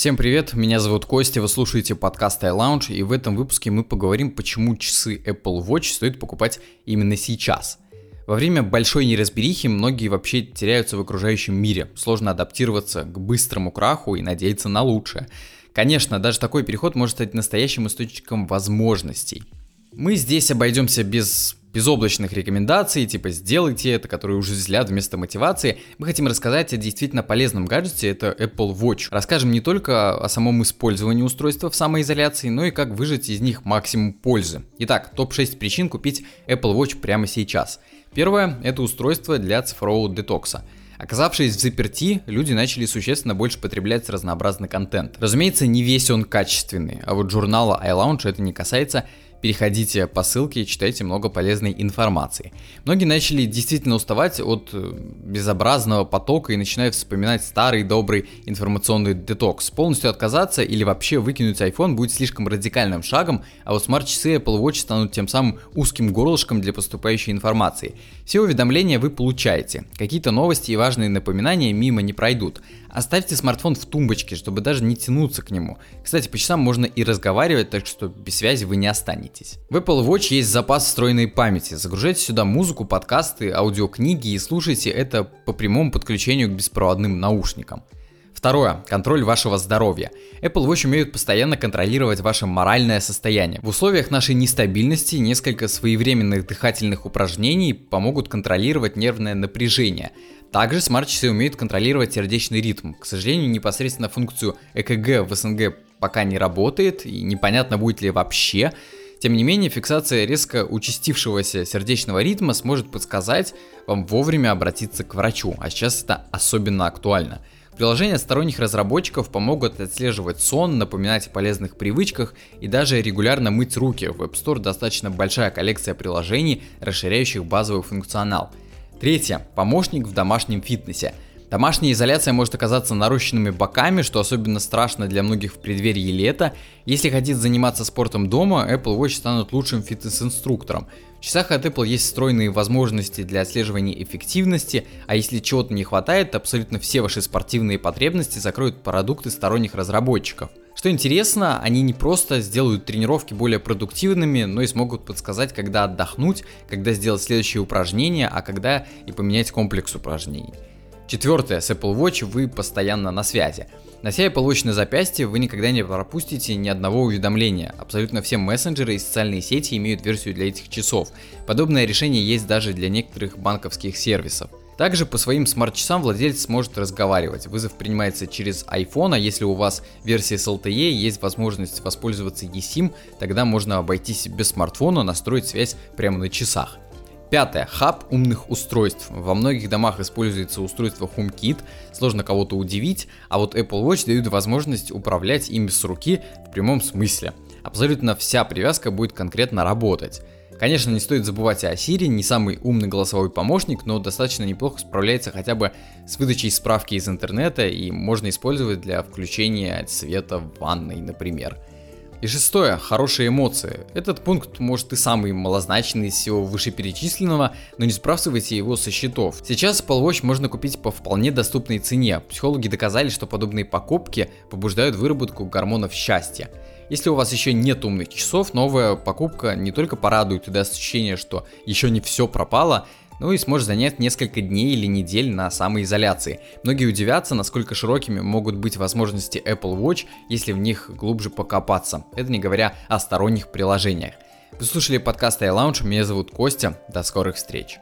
Всем привет, меня зовут Костя, вы слушаете подкаст iLounge, и в этом выпуске мы поговорим, почему часы Apple Watch стоит покупать именно сейчас. Во время большой неразберихи многие вообще теряются в окружающем мире, сложно адаптироваться к быстрому краху и надеяться на лучшее. Конечно, даже такой переход может стать настоящим источником возможностей. Мы здесь обойдемся без безоблачных рекомендаций, типа сделайте это, которые уже взгляд вместо мотивации, мы хотим рассказать о действительно полезном гаджете, это Apple Watch. Расскажем не только о самом использовании устройства в самоизоляции, но и как выжать из них максимум пользы. Итак, топ-6 причин купить Apple Watch прямо сейчас. Первое – это устройство для цифрового детокса. Оказавшись в заперти, люди начали существенно больше потреблять разнообразный контент. Разумеется, не весь он качественный, а вот журнала iLounge это не касается, переходите по ссылке и читайте много полезной информации. Многие начали действительно уставать от э, безобразного потока и начинают вспоминать старый добрый информационный детокс. Полностью отказаться или вообще выкинуть iPhone будет слишком радикальным шагом, а вот смарт-часы Apple Watch станут тем самым узким горлышком для поступающей информации. Все уведомления вы получаете, какие-то новости и важные напоминания мимо не пройдут. Оставьте смартфон в тумбочке, чтобы даже не тянуться к нему. Кстати, по часам можно и разговаривать, так что без связи вы не останетесь. В Apple Watch есть запас встроенной памяти. Загружайте сюда музыку, подкасты, аудиокниги и слушайте это по прямому подключению к беспроводным наушникам. Второе. Контроль вашего здоровья. Apple Watch умеют постоянно контролировать ваше моральное состояние. В условиях нашей нестабильности несколько своевременных дыхательных упражнений помогут контролировать нервное напряжение. Также смарт-часы умеют контролировать сердечный ритм. К сожалению, непосредственно функцию ЭКГ в СНГ пока не работает и непонятно будет ли вообще. Тем не менее, фиксация резко участившегося сердечного ритма сможет подсказать вам вовремя обратиться к врачу, а сейчас это особенно актуально. Приложения сторонних разработчиков помогут отслеживать сон, напоминать о полезных привычках и даже регулярно мыть руки. В App Store достаточно большая коллекция приложений, расширяющих базовый функционал. Третье. Помощник в домашнем фитнесе. Домашняя изоляция может оказаться нарощенными боками, что особенно страшно для многих в преддверии лета. Если хотите заниматься спортом дома, Apple Watch станут лучшим фитнес-инструктором. В часах от Apple есть встроенные возможности для отслеживания эффективности, а если чего-то не хватает, абсолютно все ваши спортивные потребности закроют продукты сторонних разработчиков. Что интересно, они не просто сделают тренировки более продуктивными, но и смогут подсказать, когда отдохнуть, когда сделать следующее упражнение, а когда и поменять комплекс упражнений. Четвертое, с Apple Watch вы постоянно на связи. Нося Apple Watch на запястье, вы никогда не пропустите ни одного уведомления. Абсолютно все мессенджеры и социальные сети имеют версию для этих часов. Подобное решение есть даже для некоторых банковских сервисов. Также по своим смарт-часам владелец сможет разговаривать. Вызов принимается через iPhone, а если у вас версия с LTE, есть возможность воспользоваться eSIM, тогда можно обойтись без смартфона, настроить связь прямо на часах. Пятое. Хаб умных устройств. Во многих домах используется устройство HomeKit, сложно кого-то удивить, а вот Apple Watch дают возможность управлять ими с руки в прямом смысле. Абсолютно вся привязка будет конкретно работать. Конечно, не стоит забывать о Siri, не самый умный голосовой помощник, но достаточно неплохо справляется хотя бы с выдачей справки из интернета и можно использовать для включения света в ванной, например. И шестое, хорошие эмоции. Этот пункт может и самый малозначный из всего вышеперечисленного, но не сбрасывайте его со счетов. Сейчас Apple Watch можно купить по вполне доступной цене. Психологи доказали, что подобные покупки побуждают выработку гормонов счастья. Если у вас еще нет умных часов, новая покупка не только порадует и даст ощущение, что еще не все пропало, ну и сможет занять несколько дней или недель на самоизоляции. Многие удивятся, насколько широкими могут быть возможности Apple Watch, если в них глубже покопаться. Это не говоря о сторонних приложениях. Вы слушали подкаст iLounge, меня зовут Костя, до скорых встреч.